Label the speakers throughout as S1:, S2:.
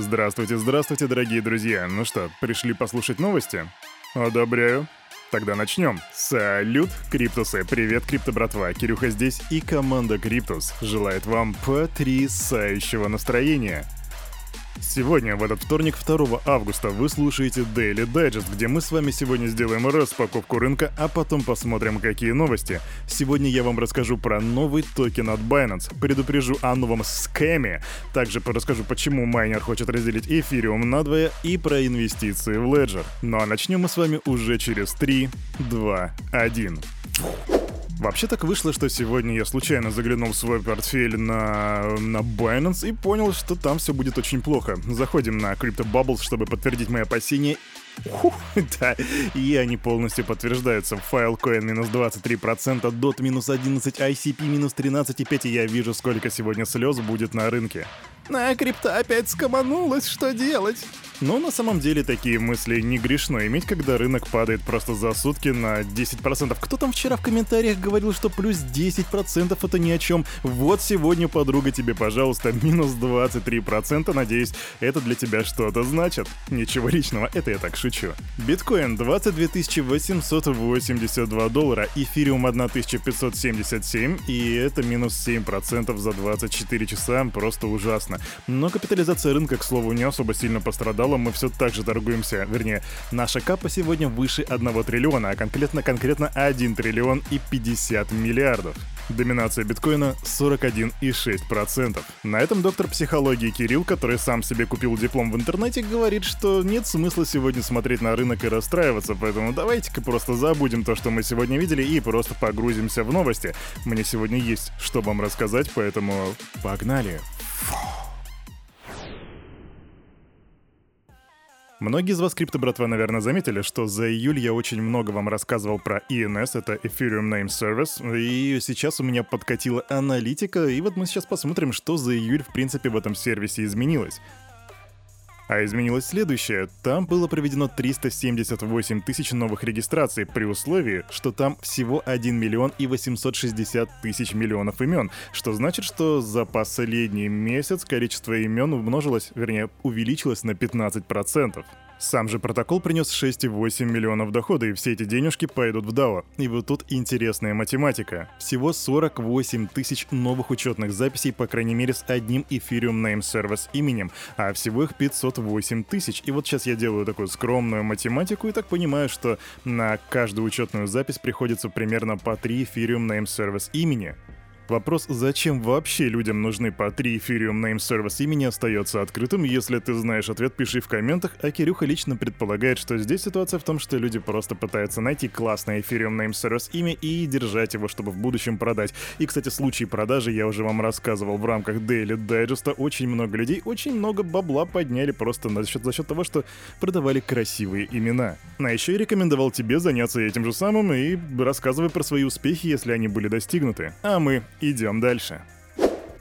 S1: Здравствуйте, здравствуйте, дорогие друзья. Ну что, пришли послушать новости? Одобряю. Тогда начнем. Салют, Криптусы. Привет, Крипто братва. Кирюха здесь и команда Криптус желает вам потрясающего настроения. Сегодня, в этот вторник, 2 августа, вы слушаете Daily Digest, где мы с вами сегодня сделаем распаковку рынка, а потом посмотрим, какие новости. Сегодня я вам расскажу про новый токен от Binance, предупрежу о новом скэме, также расскажу, почему майнер хочет разделить эфириум надвое и про инвестиции в Ledger. Ну а начнем мы с вами уже через 3, 2, 1. Вообще так вышло, что сегодня я случайно заглянул в свой портфель на, на Binance и понял, что там все будет очень плохо. Заходим на Crypto Bubbles, чтобы подтвердить мои опасения. Фух, да, и они полностью подтверждаются. Filecoin минус 23%, DOT минус 11, ICP минус 13,5, и я вижу, сколько сегодня слез будет на рынке.
S2: А крипта опять скоманулась, что делать?
S1: Но на самом деле такие мысли не грешно иметь, когда рынок падает просто за сутки на 10%. Кто там вчера в комментариях говорил, что плюс 10% это ни о чем? Вот сегодня, подруга, тебе, пожалуйста, минус 23%. Надеюсь, это для тебя что-то значит. Ничего личного, это я так шучу. Биткоин 22 882 доллара, эфириум 1577, и это минус 7% за 24 часа. Просто ужасно. Но капитализация рынка, к слову, не особо сильно пострадала целом мы все так же торгуемся, вернее, наша капа сегодня выше 1 триллиона, а конкретно конкретно 1 триллион и 50 миллиардов. Доминация биткоина 41,6%. На этом доктор психологии Кирилл, который сам себе купил диплом в интернете, говорит, что нет смысла сегодня смотреть на рынок и расстраиваться, поэтому давайте-ка просто забудем то, что мы сегодня видели, и просто погрузимся в новости. Мне сегодня есть что вам рассказать, поэтому погнали. Фу. Многие из вас, крипто братва, наверное, заметили, что за июль я очень много вам рассказывал про ENS, это Ethereum Name Service, и сейчас у меня подкатила аналитика, и вот мы сейчас посмотрим, что за июль, в принципе, в этом сервисе изменилось. А изменилось следующее. Там было проведено 378 тысяч новых регистраций при условии, что там всего 1 миллион и 860 тысяч миллионов имен. Что значит, что за последний месяц количество имен умножилось, вернее, увеличилось на 15%. Сам же протокол принес 6,8 миллионов дохода, и все эти денежки пойдут в DAO. И вот тут интересная математика. Всего 48 тысяч новых учетных записей, по крайней мере, с одним Ethereum Name Service именем, а всего их 508 тысяч. И вот сейчас я делаю такую скромную математику и так понимаю, что на каждую учетную запись приходится примерно по 3 Ethereum Name Service имени. Вопрос, зачем вообще людям нужны по 3 Ethereum Name Service имени, остается открытым. Если ты знаешь ответ, пиши в комментах, а Кирюха лично предполагает, что здесь ситуация в том, что люди просто пытаются найти классное Ethereum Name Service имя и держать его, чтобы в будущем продать. И, кстати, случай продажи я уже вам рассказывал в рамках Daily Digest. Очень много людей, очень много бабла подняли просто за счет, за счет того, что продавали красивые имена. А еще я рекомендовал тебе заняться этим же самым и рассказывай про свои успехи, если они были достигнуты. А мы Идем дальше.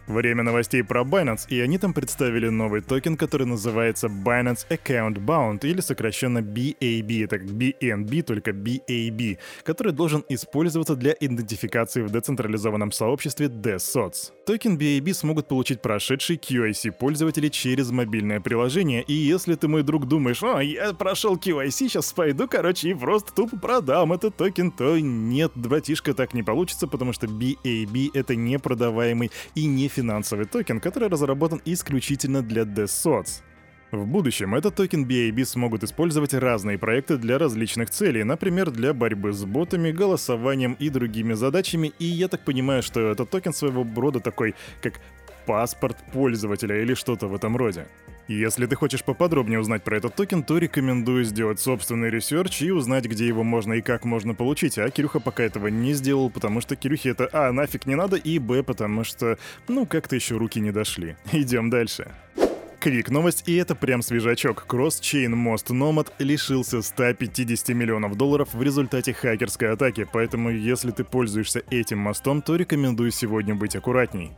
S1: Время новостей про Binance, и они там представили новый токен, который называется Binance Account Bound, или сокращенно BAB, это как BNB, только BAB, который должен использоваться для идентификации в децентрализованном сообществе DeSoc. Токен BAB смогут получить прошедшие KYC пользователи через мобильное приложение, и если ты, мой друг, думаешь, о, я прошел KYC, сейчас пойду, короче, и просто тупо продам этот токен, то нет, братишка, так не получится, потому что BAB — это непродаваемый и не финансовый токен, который разработан исключительно для DeSoc. В будущем этот токен BAB смогут использовать разные проекты для различных целей, например, для борьбы с ботами, голосованием и другими задачами, и я так понимаю, что этот токен своего рода такой, как паспорт пользователя или что-то в этом роде. Если ты хочешь поподробнее узнать про этот токен, то рекомендую сделать собственный research и узнать, где его можно и как можно получить. А Кирюха пока этого не сделал, потому что Кирюхе это А, нафиг не надо, и Б, потому что, ну, как-то еще руки не дошли. Идем дальше. Квик новость, и это прям свежачок. Cross-chain мост Nomad лишился 150 миллионов долларов в результате хакерской атаки, поэтому если ты пользуешься этим мостом, то рекомендую сегодня быть аккуратней.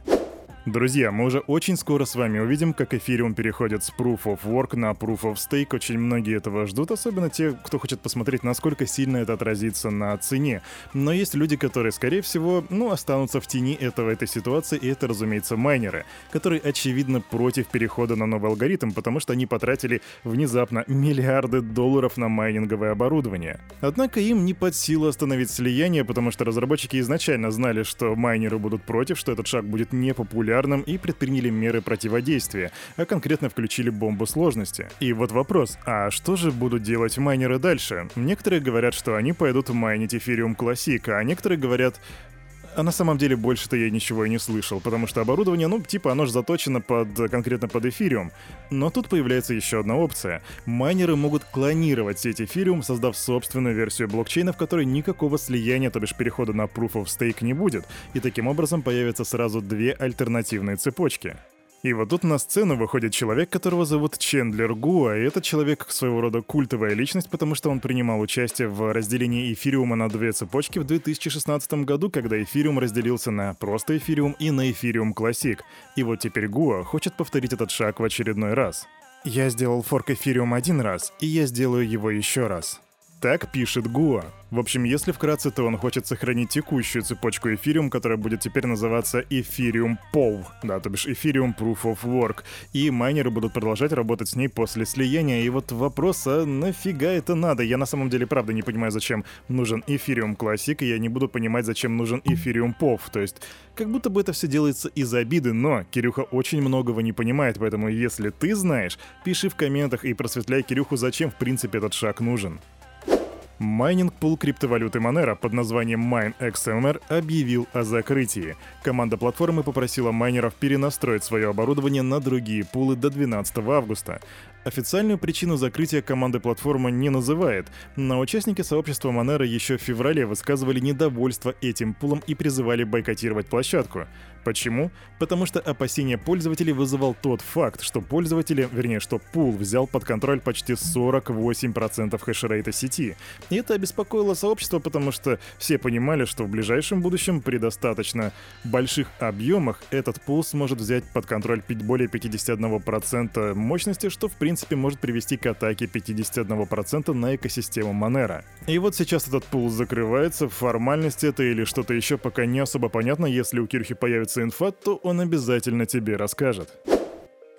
S1: Друзья, мы уже очень скоро с вами увидим, как эфириум переходит с Proof of Work на Proof of Stake. Очень многие этого ждут, особенно те, кто хочет посмотреть, насколько сильно это отразится на цене. Но есть люди, которые, скорее всего, ну, останутся в тени этого, этой ситуации, и это, разумеется, майнеры, которые, очевидно, против перехода на новый алгоритм, потому что они потратили внезапно миллиарды долларов на майнинговое оборудование. Однако им не под силу остановить слияние, потому что разработчики изначально знали, что майнеры будут против, что этот шаг будет непопулярен, популярным и предприняли меры противодействия, а конкретно включили бомбу сложности. И вот вопрос, а что же будут делать майнеры дальше? Некоторые говорят, что они пойдут майнить эфириум Classic, а некоторые говорят, а на самом деле больше-то я ничего и не слышал, потому что оборудование, ну, типа, оно же заточено под, конкретно под эфириум. Но тут появляется еще одна опция. Майнеры могут клонировать сеть эфириум, создав собственную версию блокчейна, в которой никакого слияния, то бишь перехода на Proof of Stake не будет. И таким образом появятся сразу две альтернативные цепочки. И вот тут на сцену выходит человек, которого зовут Чендлер Гуа, и этот человек своего рода культовая личность, потому что он принимал участие в разделении эфириума на две цепочки в 2016 году, когда эфириум разделился на просто эфириум и на эфириум классик. И вот теперь Гуа хочет повторить этот шаг в очередной раз. Я сделал форк эфириум один раз, и я сделаю его еще раз. Так пишет Гуа. В общем, если вкратце, то он хочет сохранить текущую цепочку эфириум, которая будет теперь называться эфириум POW, да, то бишь эфириум Proof of Work, и майнеры будут продолжать работать с ней после слияния. И вот вопрос, а нафига это надо? Я на самом деле правда не понимаю, зачем нужен эфириум Classic, и я не буду понимать, зачем нужен эфириум POW. То есть, как будто бы это все делается из обиды, но Кирюха очень многого не понимает, поэтому если ты знаешь, пиши в комментах и просветляй Кирюху, зачем в принципе этот шаг нужен. Майнинг-пул криптовалюты Monero под названием MineXMR объявил о закрытии. Команда платформы попросила майнеров перенастроить свое оборудование на другие пулы до 12 августа. Официальную причину закрытия команды платформа не называет, но участники сообщества Monero еще в феврале высказывали недовольство этим пулом и призывали бойкотировать площадку. Почему? Потому что опасения пользователей вызывал тот факт, что пользователи, вернее, что пул взял под контроль почти 48% хешрейта сети. И это обеспокоило сообщество, потому что все понимали, что в ближайшем будущем при достаточно больших объемах этот пул сможет взять под контроль более 51% мощности, что в принципе может привести к атаке 51% на экосистему Monero. И вот сейчас этот пул закрывается, формальность это или что-то еще пока не особо понятно, если у Кирхи появится инфа, то он обязательно тебе расскажет.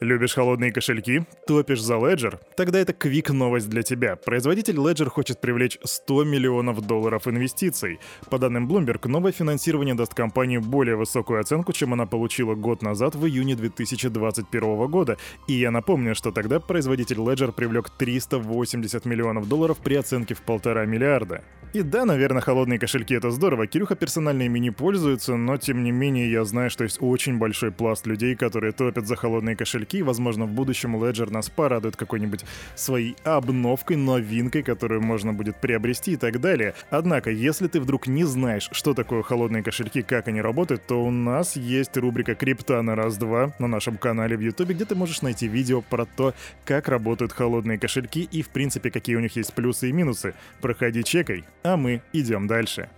S1: Любишь холодные кошельки? Топишь за Ledger? Тогда это квик новость для тебя. Производитель Ledger хочет привлечь 100 миллионов долларов инвестиций. По данным Bloomberg, новое финансирование даст компании более высокую оценку, чем она получила год назад в июне 2021 года. И я напомню, что тогда производитель Ledger привлек 380 миллионов долларов при оценке в полтора миллиарда. И да, наверное, холодные кошельки это здорово. Кирюха персонально ими не пользуется, но тем не менее я знаю, что есть очень большой пласт людей, которые топят за холодные кошельки кошельки. Возможно, в будущем Ledger нас порадует какой-нибудь своей обновкой, новинкой, которую можно будет приобрести и так далее. Однако, если ты вдруг не знаешь, что такое холодные кошельки, как они работают, то у нас есть рубрика «Крипта на раз-два» на нашем канале в YouTube, где ты можешь найти видео про то, как работают холодные кошельки и, в принципе, какие у них есть плюсы и минусы. Проходи, чекай, а мы идем дальше.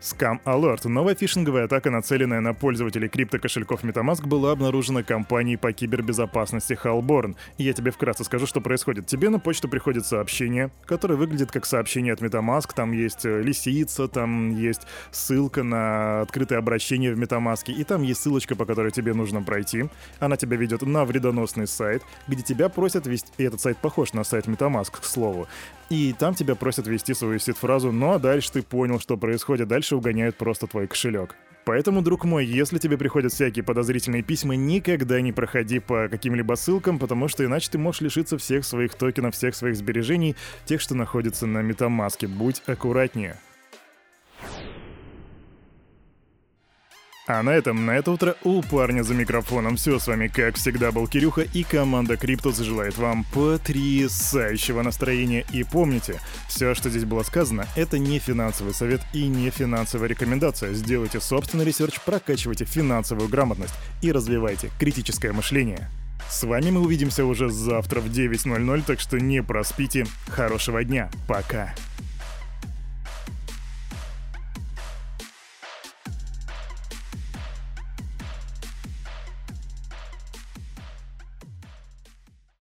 S1: Scam Alert. Новая фишинговая атака, нацеленная на пользователей криптокошельков MetaMask, была обнаружена компанией по кибербезопасности Halborn. Я тебе вкратце скажу, что происходит. Тебе на почту приходит сообщение, которое выглядит как сообщение от MetaMask. Там есть э, лисица, там есть ссылка на открытое обращение в MetaMask, и там есть ссылочка, по которой тебе нужно пройти. Она тебя ведет на вредоносный сайт, где тебя просят вести... И этот сайт похож на сайт MetaMask, к слову. И там тебя просят ввести свою сид-фразу, ну а дальше ты понял, что происходит. Дальше угоняют просто твой кошелек. Поэтому, друг мой, если тебе приходят всякие подозрительные письма, никогда не проходи по каким-либо ссылкам, потому что иначе ты можешь лишиться всех своих токенов, всех своих сбережений, тех, что находятся на метамаске. Будь аккуратнее. А на этом, на это утро у парня за микрофоном все с вами, как всегда, был Кирюха и команда Криптус желает вам потрясающего настроения. И помните, все, что здесь было сказано, это не финансовый совет и не финансовая рекомендация. Сделайте собственный research, прокачивайте финансовую грамотность и развивайте критическое мышление. С вами мы увидимся уже завтра в 9.00, так что не проспите. Хорошего дня. Пока.